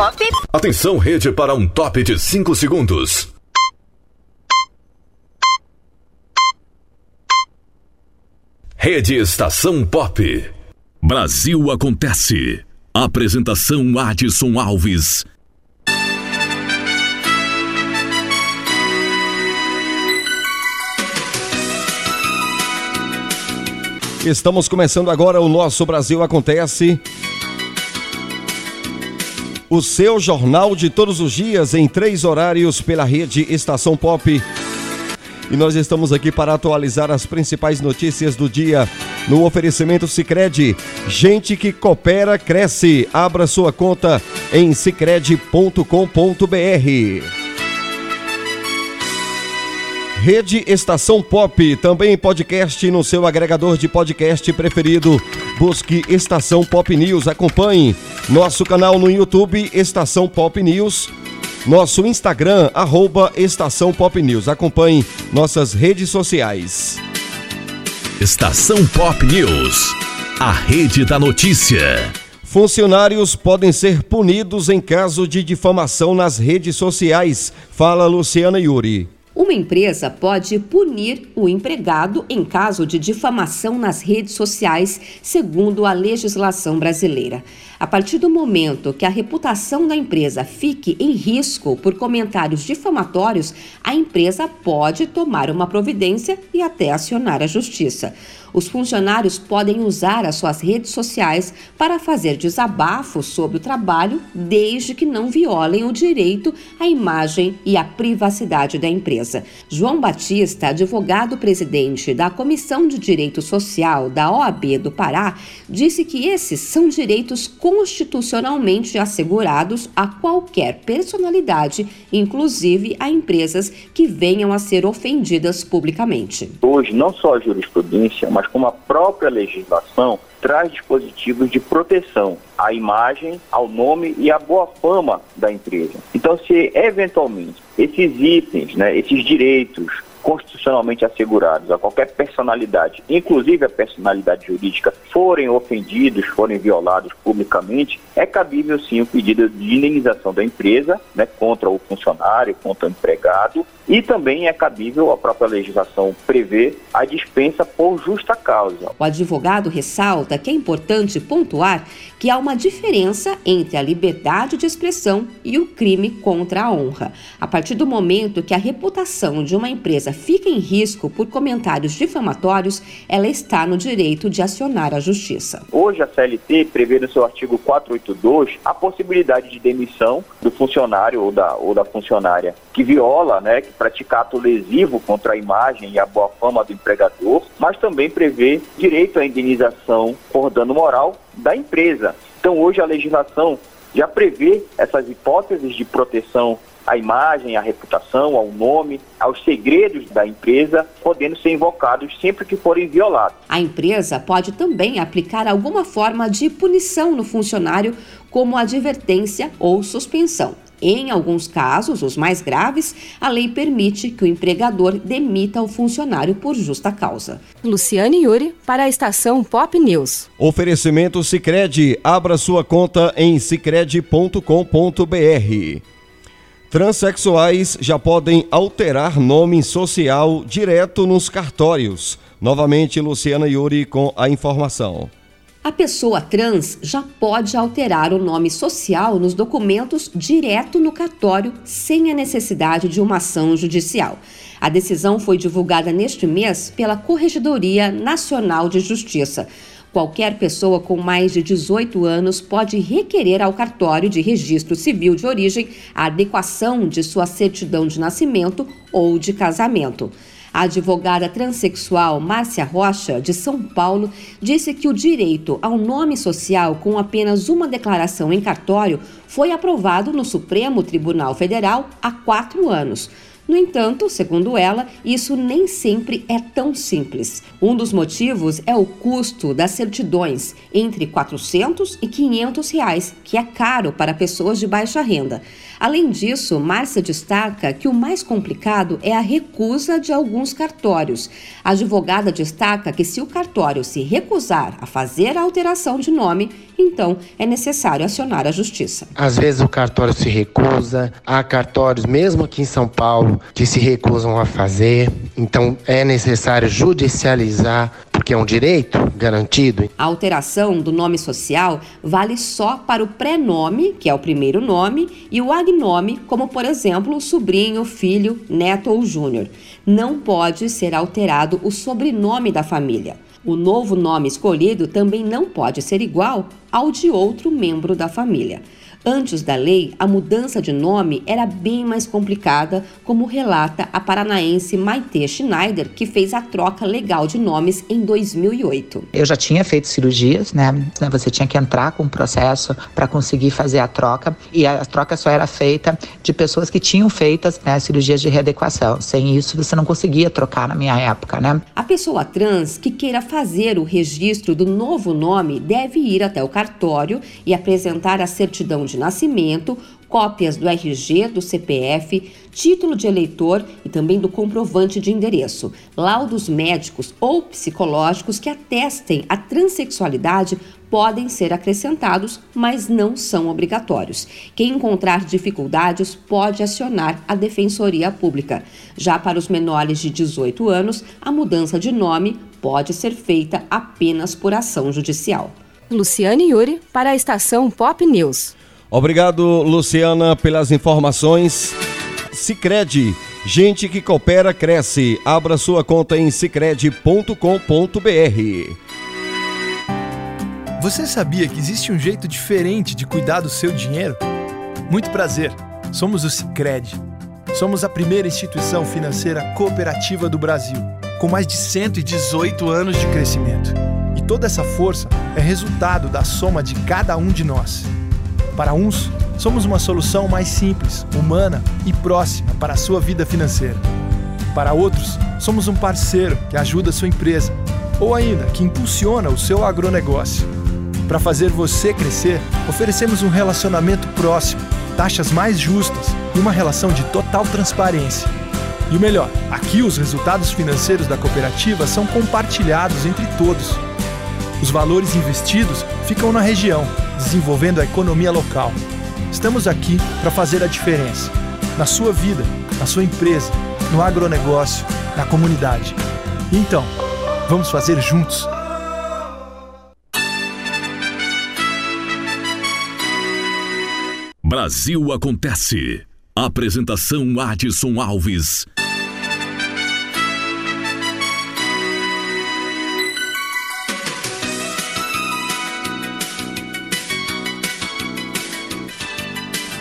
Pop. Atenção, rede, para um top de 5 segundos. Rede Estação Pop. Brasil Acontece. Apresentação Adson Alves. Estamos começando agora o nosso Brasil Acontece. O seu jornal de todos os dias em três horários pela rede Estação Pop. E nós estamos aqui para atualizar as principais notícias do dia no oferecimento Sicredi. Gente que coopera cresce. Abra sua conta em sicredi.com.br. Rede Estação Pop, também podcast no seu agregador de podcast preferido. Busque Estação Pop News, acompanhe nosso canal no YouTube Estação Pop News, nosso Instagram arroba Estação Pop News. Acompanhe nossas redes sociais. Estação Pop News, a rede da notícia. Funcionários podem ser punidos em caso de difamação nas redes sociais. Fala Luciana Yuri. Uma empresa pode punir o empregado em caso de difamação nas redes sociais, segundo a legislação brasileira. A partir do momento que a reputação da empresa fique em risco por comentários difamatórios, a empresa pode tomar uma providência e até acionar a justiça. Os funcionários podem usar as suas redes sociais para fazer desabafos sobre o trabalho, desde que não violem o direito à imagem e à privacidade da empresa. João Batista, advogado-presidente da Comissão de Direito Social da OAB do Pará, disse que esses são direitos constitucionalmente assegurados a qualquer personalidade, inclusive a empresas que venham a ser ofendidas publicamente. Hoje, não só a jurisprudência, mas como a própria legislação traz dispositivos de proteção à imagem, ao nome e à boa fama da empresa. Então, se eventualmente esses itens, né, esses direitos constitucionalmente assegurados a qualquer personalidade, inclusive a personalidade jurídica, forem ofendidos, forem violados publicamente, é cabível sim o pedido de indenização da empresa né, contra o funcionário, contra o empregado, e também é cabível a própria legislação prever a dispensa por justa causa. O advogado ressalta que é importante pontuar que há uma diferença entre a liberdade de expressão e o crime contra a honra. A partir do momento que a reputação de uma empresa fica em risco por comentários difamatórios, ela está no direito de acionar a justiça. Hoje a CLT prevê no seu artigo 482 a possibilidade de demissão do funcionário ou da, ou da funcionária que viola, né, que pratica ato lesivo contra a imagem e a boa fama do empregador, mas também prevê direito à indenização por dano moral da empresa. Então hoje a legislação já prevê essas hipóteses de proteção à imagem, à reputação, ao nome, aos segredos da empresa, podendo ser invocados sempre que forem violados. A empresa pode também aplicar alguma forma de punição no funcionário, como advertência ou suspensão. Em alguns casos, os mais graves, a lei permite que o empregador demita o funcionário por justa causa. Luciane Yuri, para a estação Pop News. Oferecimento Sicredi. Abra sua conta em sicredi.com.br. Transsexuais já podem alterar nome social direto nos cartórios. Novamente, Luciana Yuri com a informação. A pessoa trans já pode alterar o nome social nos documentos direto no cartório, sem a necessidade de uma ação judicial. A decisão foi divulgada neste mês pela Corregedoria Nacional de Justiça. Qualquer pessoa com mais de 18 anos pode requerer ao cartório de registro civil de origem a adequação de sua certidão de nascimento ou de casamento. A advogada transexual Márcia Rocha, de São Paulo, disse que o direito ao nome social com apenas uma declaração em cartório foi aprovado no Supremo Tribunal Federal há quatro anos. No entanto, segundo ela, isso nem sempre é tão simples. Um dos motivos é o custo das certidões, entre 400 e 500 reais, que é caro para pessoas de baixa renda. Além disso, Márcia destaca que o mais complicado é a recusa de alguns cartórios. A advogada destaca que se o cartório se recusar a fazer a alteração de nome, então é necessário acionar a justiça. Às vezes o cartório se recusa, há cartórios, mesmo aqui em São Paulo, que se recusam a fazer, então é necessário judicializar porque é um direito garantido. A alteração do nome social vale só para o pré-nome, que é o primeiro nome, e o agnome, como por exemplo sobrinho, filho, neto ou júnior. Não pode ser alterado o sobrenome da família. O novo nome escolhido também não pode ser igual ao de outro membro da família. Antes da lei, a mudança de nome era bem mais complicada, como relata a paranaense Maite Schneider, que fez a troca legal de nomes em 2008. Eu já tinha feito cirurgias, né? Você tinha que entrar com um processo para conseguir fazer a troca, e a troca só era feita de pessoas que tinham feitas né, cirurgias de readequação. Sem isso, você não conseguia trocar na minha época, né? A pessoa trans que queira fazer o registro do novo nome deve ir até o cartório e apresentar a certidão de nascimento, cópias do RG, do CPF, título de eleitor e também do comprovante de endereço, laudos médicos ou psicológicos que atestem a transexualidade podem ser acrescentados, mas não são obrigatórios. Quem encontrar dificuldades pode acionar a Defensoria Pública. Já para os menores de 18 anos, a mudança de nome pode ser feita apenas por ação judicial. Luciane Yuri para a estação Pop News. Obrigado, Luciana, pelas informações. Sicredi, gente que coopera cresce. Abra sua conta em sicredi.com.br. Você sabia que existe um jeito diferente de cuidar do seu dinheiro? Muito prazer. Somos o Sicredi. Somos a primeira instituição financeira cooperativa do Brasil, com mais de 118 anos de crescimento. E toda essa força é resultado da soma de cada um de nós. Para uns, somos uma solução mais simples, humana e próxima para a sua vida financeira. Para outros, somos um parceiro que ajuda a sua empresa ou ainda que impulsiona o seu agronegócio. Para fazer você crescer, oferecemos um relacionamento próximo, taxas mais justas e uma relação de total transparência. E o melhor, aqui os resultados financeiros da cooperativa são compartilhados entre todos. Os valores investidos ficam na região desenvolvendo a economia local. Estamos aqui para fazer a diferença na sua vida, na sua empresa, no agronegócio, na comunidade. Então, vamos fazer juntos. Brasil Acontece. Apresentação Adson Alves.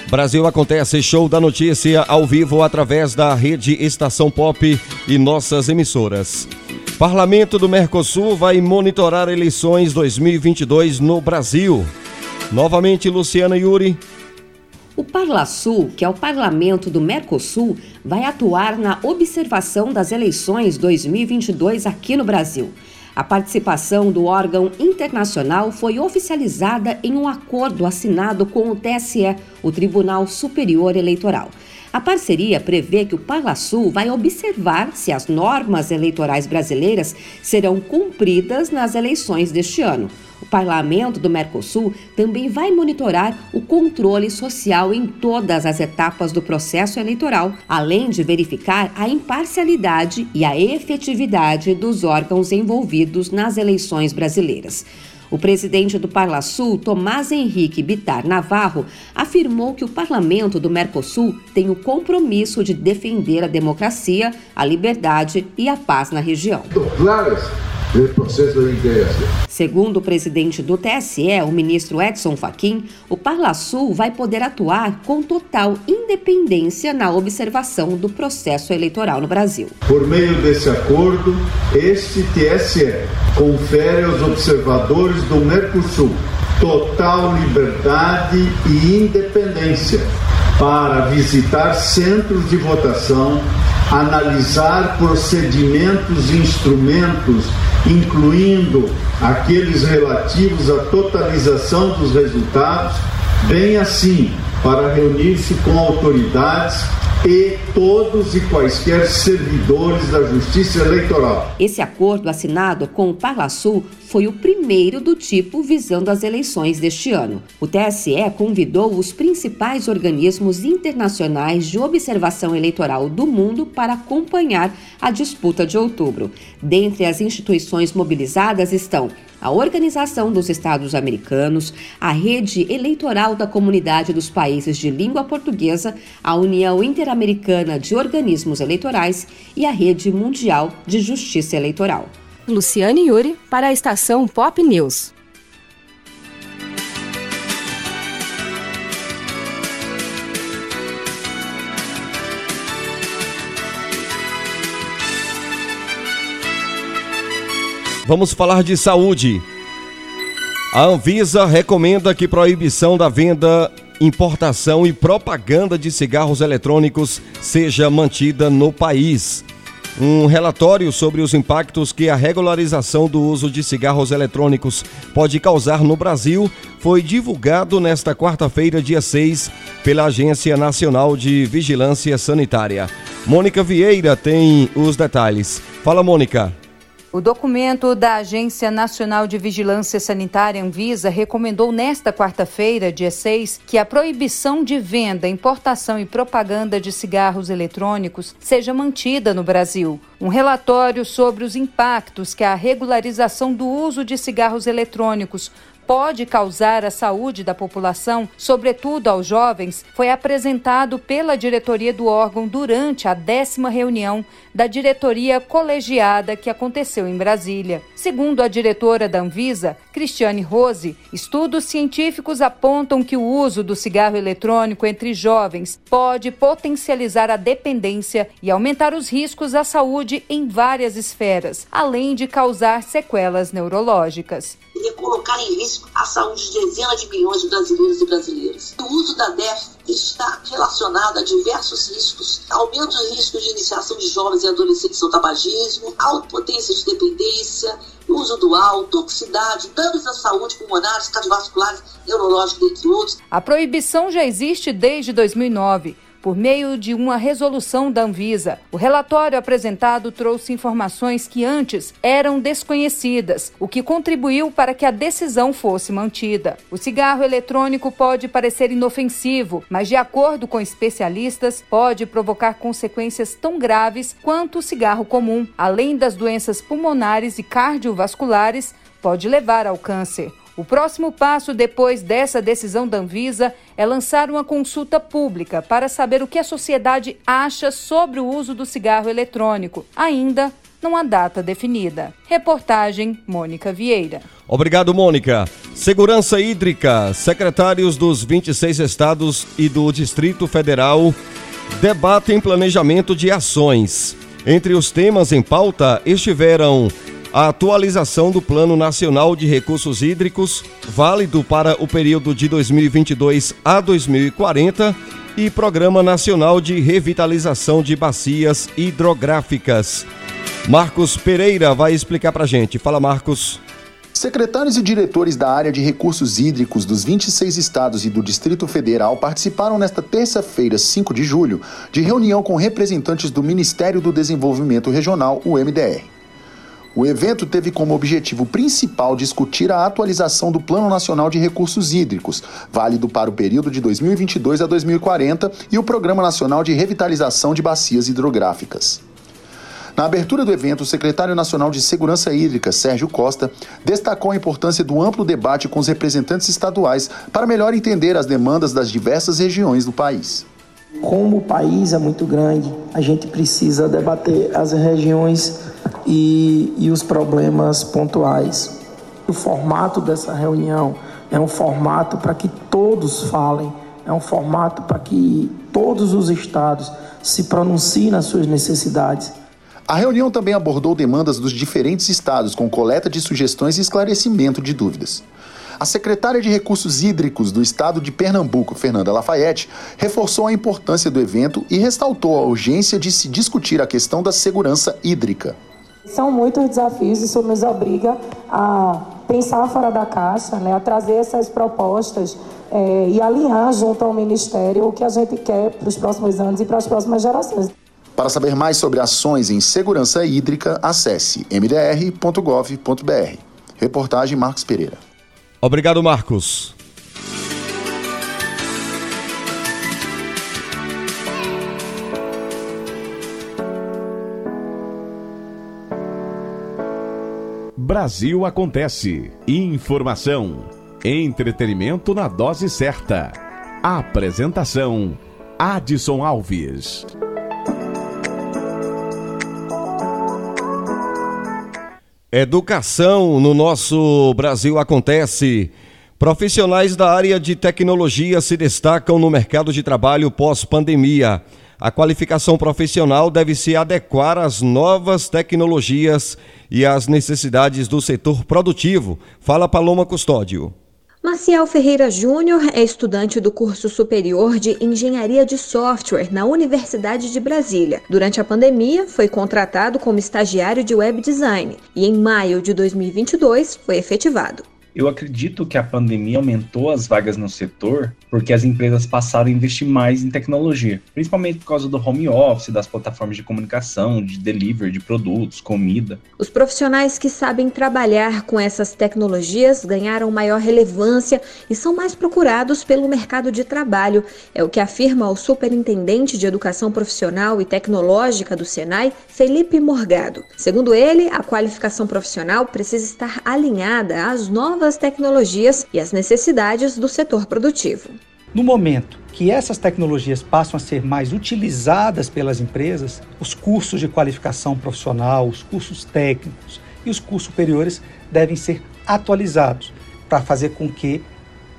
Brasil acontece show da notícia ao vivo através da rede Estação Pop e nossas emissoras. Parlamento do Mercosul vai monitorar eleições 2022 no Brasil. Novamente, Luciana Yuri. O Parlasul, que é o parlamento do Mercosul, vai atuar na observação das eleições 2022 aqui no Brasil. A participação do órgão internacional foi oficializada em um acordo assinado com o TSE, o Tribunal Superior Eleitoral. A parceria prevê que o Parlasul vai observar se as normas eleitorais brasileiras serão cumpridas nas eleições deste ano. O parlamento do Mercosul também vai monitorar o controle social em todas as etapas do processo eleitoral, além de verificar a imparcialidade e a efetividade dos órgãos envolvidos nas eleições brasileiras. O presidente do Parlasul, Tomás Henrique Bitar Navarro, afirmou que o parlamento do Mercosul tem o compromisso de defender a democracia, a liberdade e a paz na região. Segundo o presidente do TSE, o ministro Edson Fachin, o Parlasul vai poder atuar com total independência na observação do processo eleitoral no Brasil. Por meio desse acordo, este TSE confere aos observadores do Mercosul total liberdade e independência para visitar centros de votação, analisar procedimentos e instrumentos, incluindo aqueles relativos à totalização dos resultados, bem assim para reunir-se com autoridades e todos e quaisquer servidores da Justiça Eleitoral. Esse acordo assinado com o Parlasul foi o primeiro do tipo visando as eleições deste ano. O TSE convidou os principais organismos internacionais de observação eleitoral do mundo para acompanhar a disputa de outubro. Dentre as instituições mobilizadas estão a Organização dos Estados Americanos, a Rede Eleitoral da Comunidade dos Países de Língua Portuguesa, a União Interamericana de Organismos Eleitorais e a Rede Mundial de Justiça Eleitoral. Luciane Yuri para a estação Pop News. Vamos falar de saúde. A Anvisa recomenda que proibição da venda, importação e propaganda de cigarros eletrônicos seja mantida no país. Um relatório sobre os impactos que a regularização do uso de cigarros eletrônicos pode causar no Brasil foi divulgado nesta quarta-feira, dia 6, pela Agência Nacional de Vigilância Sanitária. Mônica Vieira tem os detalhes. Fala, Mônica. O documento da Agência Nacional de Vigilância Sanitária, Anvisa, recomendou nesta quarta-feira, dia 6, que a proibição de venda, importação e propaganda de cigarros eletrônicos seja mantida no Brasil. Um relatório sobre os impactos que a regularização do uso de cigarros eletrônicos pode causar à saúde da população, sobretudo aos jovens, foi apresentado pela diretoria do órgão durante a décima reunião da diretoria colegiada que aconteceu em Brasília. Segundo a diretora da Anvisa, Cristiane Rose, estudos científicos apontam que o uso do cigarro eletrônico entre jovens pode potencializar a dependência e aumentar os riscos à saúde em várias esferas, além de causar sequelas neurológicas e colocar em risco a saúde de dezenas de milhões de brasileiros e brasileiras. O uso da DEF está relacionado a diversos riscos, aumento do risco de iniciação de jovens e adolescentes no tabagismo, alta potência de dependência, uso dual, toxicidade, danos à saúde pulmonares, cardiovasculares, neurológicos, entre outros. A proibição já existe desde 2009 por meio de uma resolução da Anvisa. O relatório apresentado trouxe informações que antes eram desconhecidas, o que contribuiu para que a decisão fosse mantida. O cigarro eletrônico pode parecer inofensivo, mas, de acordo com especialistas, pode provocar consequências tão graves quanto o cigarro comum, além das doenças pulmonares e cardiovasculares, pode levar ao câncer. O próximo passo depois dessa decisão da Anvisa é lançar uma consulta pública para saber o que a sociedade acha sobre o uso do cigarro eletrônico. Ainda não há data definida. Reportagem Mônica Vieira. Obrigado, Mônica. Segurança hídrica. Secretários dos 26 estados e do Distrito Federal debatem planejamento de ações. Entre os temas em pauta estiveram a atualização do Plano Nacional de Recursos Hídricos, válido para o período de 2022 a 2040, e Programa Nacional de Revitalização de Bacias Hidrográficas. Marcos Pereira vai explicar para gente. Fala, Marcos. Secretários e diretores da área de recursos hídricos dos 26 estados e do Distrito Federal participaram nesta terça-feira, 5 de julho, de reunião com representantes do Ministério do Desenvolvimento Regional, o MDR. O evento teve como objetivo principal discutir a atualização do Plano Nacional de Recursos Hídricos, válido para o período de 2022 a 2040, e o Programa Nacional de Revitalização de Bacias Hidrográficas. Na abertura do evento, o secretário nacional de Segurança Hídrica, Sérgio Costa, destacou a importância do amplo debate com os representantes estaduais para melhor entender as demandas das diversas regiões do país. Como o país é muito grande, a gente precisa debater as regiões e, e os problemas pontuais. O formato dessa reunião é um formato para que todos falem, é um formato para que todos os estados se pronunciem nas suas necessidades. A reunião também abordou demandas dos diferentes estados, com coleta de sugestões e esclarecimento de dúvidas. A secretária de Recursos Hídricos do estado de Pernambuco, Fernanda Lafayette, reforçou a importância do evento e ressaltou a urgência de se discutir a questão da segurança hídrica. São muitos desafios, isso nos obriga a pensar fora da caixa, né, a trazer essas propostas é, e alinhar junto ao Ministério o que a gente quer para os próximos anos e para as próximas gerações. Para saber mais sobre ações em segurança hídrica, acesse mdr.gov.br. Reportagem Marcos Pereira. Obrigado, Marcos. Brasil acontece. Informação. Entretenimento na dose certa. Apresentação: Adson Alves. Educação no nosso Brasil acontece. Profissionais da área de tecnologia se destacam no mercado de trabalho pós-pandemia. A qualificação profissional deve se adequar às novas tecnologias e às necessidades do setor produtivo. Fala Paloma Custódio. Maciel Ferreira Júnior é estudante do curso superior de Engenharia de Software na Universidade de Brasília. Durante a pandemia, foi contratado como estagiário de web design e em maio de 2022 foi efetivado. Eu acredito que a pandemia aumentou as vagas no setor porque as empresas passaram a investir mais em tecnologia, principalmente por causa do home office, das plataformas de comunicação, de delivery de produtos, comida. Os profissionais que sabem trabalhar com essas tecnologias ganharam maior relevância e são mais procurados pelo mercado de trabalho, é o que afirma o superintendente de Educação Profissional e Tecnológica do Senai, Felipe Morgado. Segundo ele, a qualificação profissional precisa estar alinhada às novas tecnologias e às necessidades do setor produtivo. No momento que essas tecnologias passam a ser mais utilizadas pelas empresas, os cursos de qualificação profissional, os cursos técnicos e os cursos superiores devem ser atualizados para fazer com que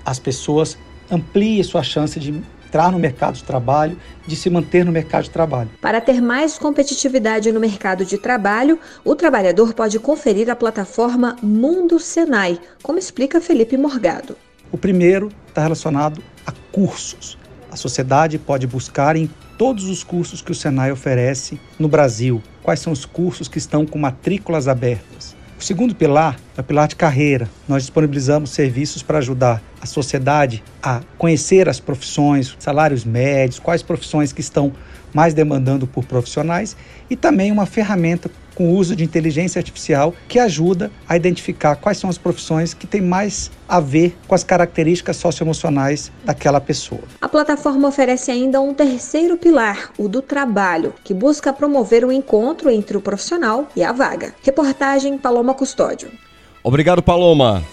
as pessoas ampliem sua chance de entrar no mercado de trabalho, de se manter no mercado de trabalho. Para ter mais competitividade no mercado de trabalho, o trabalhador pode conferir a plataforma Mundo Senai, como explica Felipe Morgado. O primeiro está relacionado a cursos. A sociedade pode buscar em todos os cursos que o Senai oferece no Brasil. Quais são os cursos que estão com matrículas abertas? O segundo pilar é o pilar de carreira. Nós disponibilizamos serviços para ajudar a sociedade a conhecer as profissões, salários médios, quais profissões que estão mais demandando por profissionais e também uma ferramenta com o uso de inteligência artificial que ajuda a identificar quais são as profissões que têm mais a ver com as características socioemocionais daquela pessoa. A plataforma oferece ainda um terceiro pilar, o do trabalho, que busca promover o um encontro entre o profissional e a vaga. Reportagem Paloma Custódio. Obrigado, Paloma.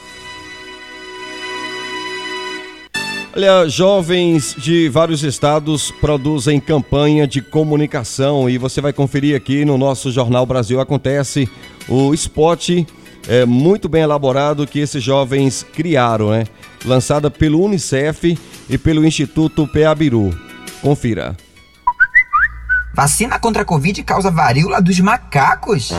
Olha, jovens de vários estados produzem campanha de comunicação e você vai conferir aqui no nosso Jornal Brasil Acontece o spot é, muito bem elaborado que esses jovens criaram, né? Lançada pelo Unicef e pelo Instituto Peabiru. Confira. Vacina contra a Covid causa varíola dos macacos?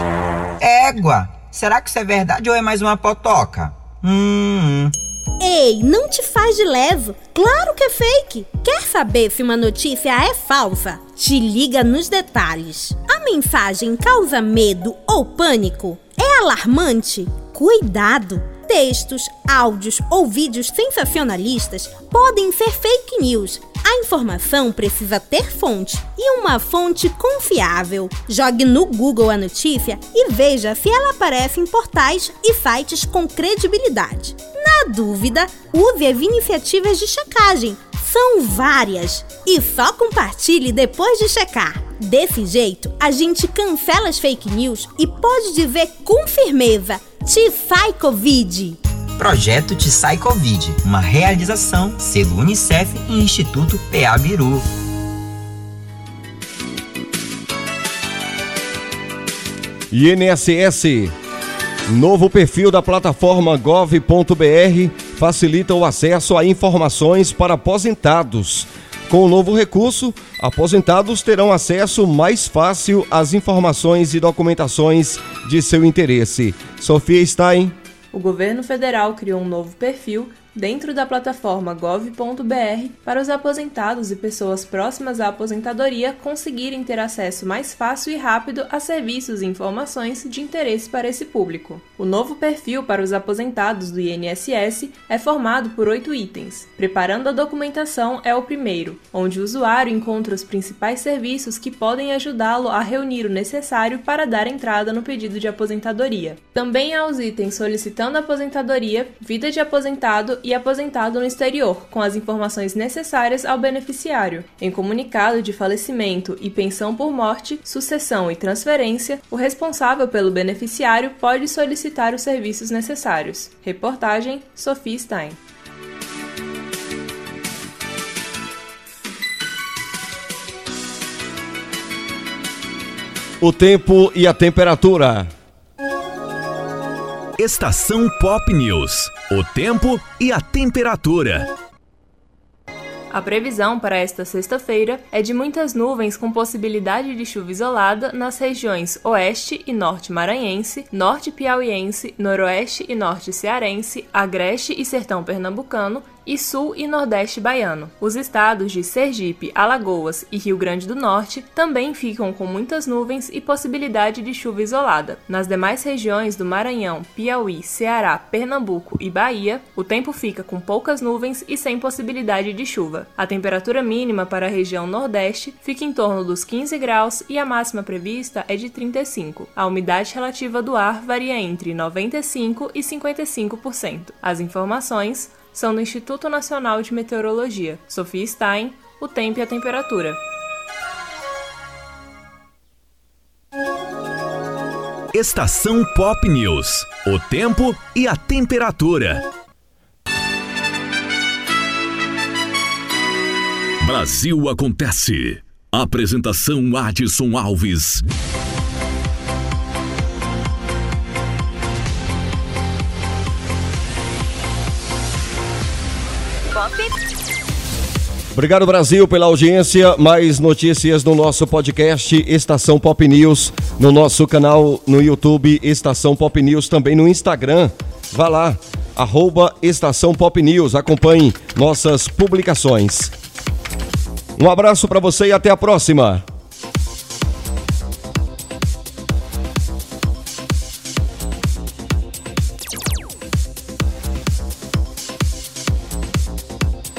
Égua! Será que isso é verdade ou é mais uma potoca? Hum. hum. Ei, não te faz de levo. Claro que é fake. Quer saber se uma notícia é falsa? Te liga nos detalhes. A mensagem causa medo ou pânico? É alarmante? Cuidado! Textos, áudios ou vídeos sensacionalistas podem ser fake news. A informação precisa ter fonte e uma fonte confiável. Jogue no Google a notícia e veja se ela aparece em portais e sites com credibilidade. Na dúvida, use as iniciativas de checagem. São várias. E só compartilhe depois de checar. Desse jeito, a gente cancela as fake news e pode dizer com firmeza: te sai Covid. Projeto Sai Covid, uma realização selo Unicef e Instituto PA Biru. INSS Novo perfil da plataforma gov.br facilita o acesso a informações para aposentados. Com o novo recurso, aposentados terão acesso mais fácil às informações e documentações de seu interesse. Sofia Stein O governo federal criou um novo perfil dentro da plataforma gov.br para os aposentados e pessoas próximas à aposentadoria conseguirem ter acesso mais fácil e rápido a serviços e informações de interesse para esse público. O novo perfil para os aposentados do INSS é formado por oito itens. Preparando a documentação é o primeiro, onde o usuário encontra os principais serviços que podem ajudá-lo a reunir o necessário para dar entrada no pedido de aposentadoria. Também há os itens solicitando aposentadoria, vida de aposentado e aposentado no exterior, com as informações necessárias ao beneficiário. Em comunicado de falecimento e pensão por morte, sucessão e transferência, o responsável pelo beneficiário pode solicitar os serviços necessários. Reportagem Sophie Stein. O tempo e a temperatura. Estação Pop News. O tempo e a temperatura. A previsão para esta sexta-feira é de muitas nuvens com possibilidade de chuva isolada nas regiões oeste e norte maranhense, norte piauiense, noroeste e norte cearense, agreste e sertão pernambucano e sul e nordeste baiano. Os estados de Sergipe, Alagoas e Rio Grande do Norte também ficam com muitas nuvens e possibilidade de chuva isolada. Nas demais regiões do Maranhão, Piauí, Ceará, Pernambuco e Bahia, o tempo fica com poucas nuvens e sem possibilidade de chuva. A temperatura mínima para a região Nordeste fica em torno dos 15 graus e a máxima prevista é de 35. A umidade relativa do ar varia entre 95 e 55%. As informações são do Instituto Nacional de Meteorologia. Sofia Stein, o tempo e a temperatura. Estação Pop News. O tempo e a temperatura. Brasil acontece. Apresentação Adson Alves. Obrigado, Brasil, pela audiência. Mais notícias no nosso podcast Estação Pop News, no nosso canal no YouTube Estação Pop News, também no Instagram. Vá lá, arroba Estação Pop News. Acompanhe nossas publicações. Um abraço para você e até a próxima.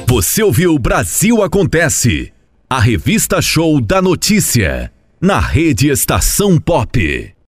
Você ouviu Brasil Acontece, a revista show da notícia, na rede Estação Pop.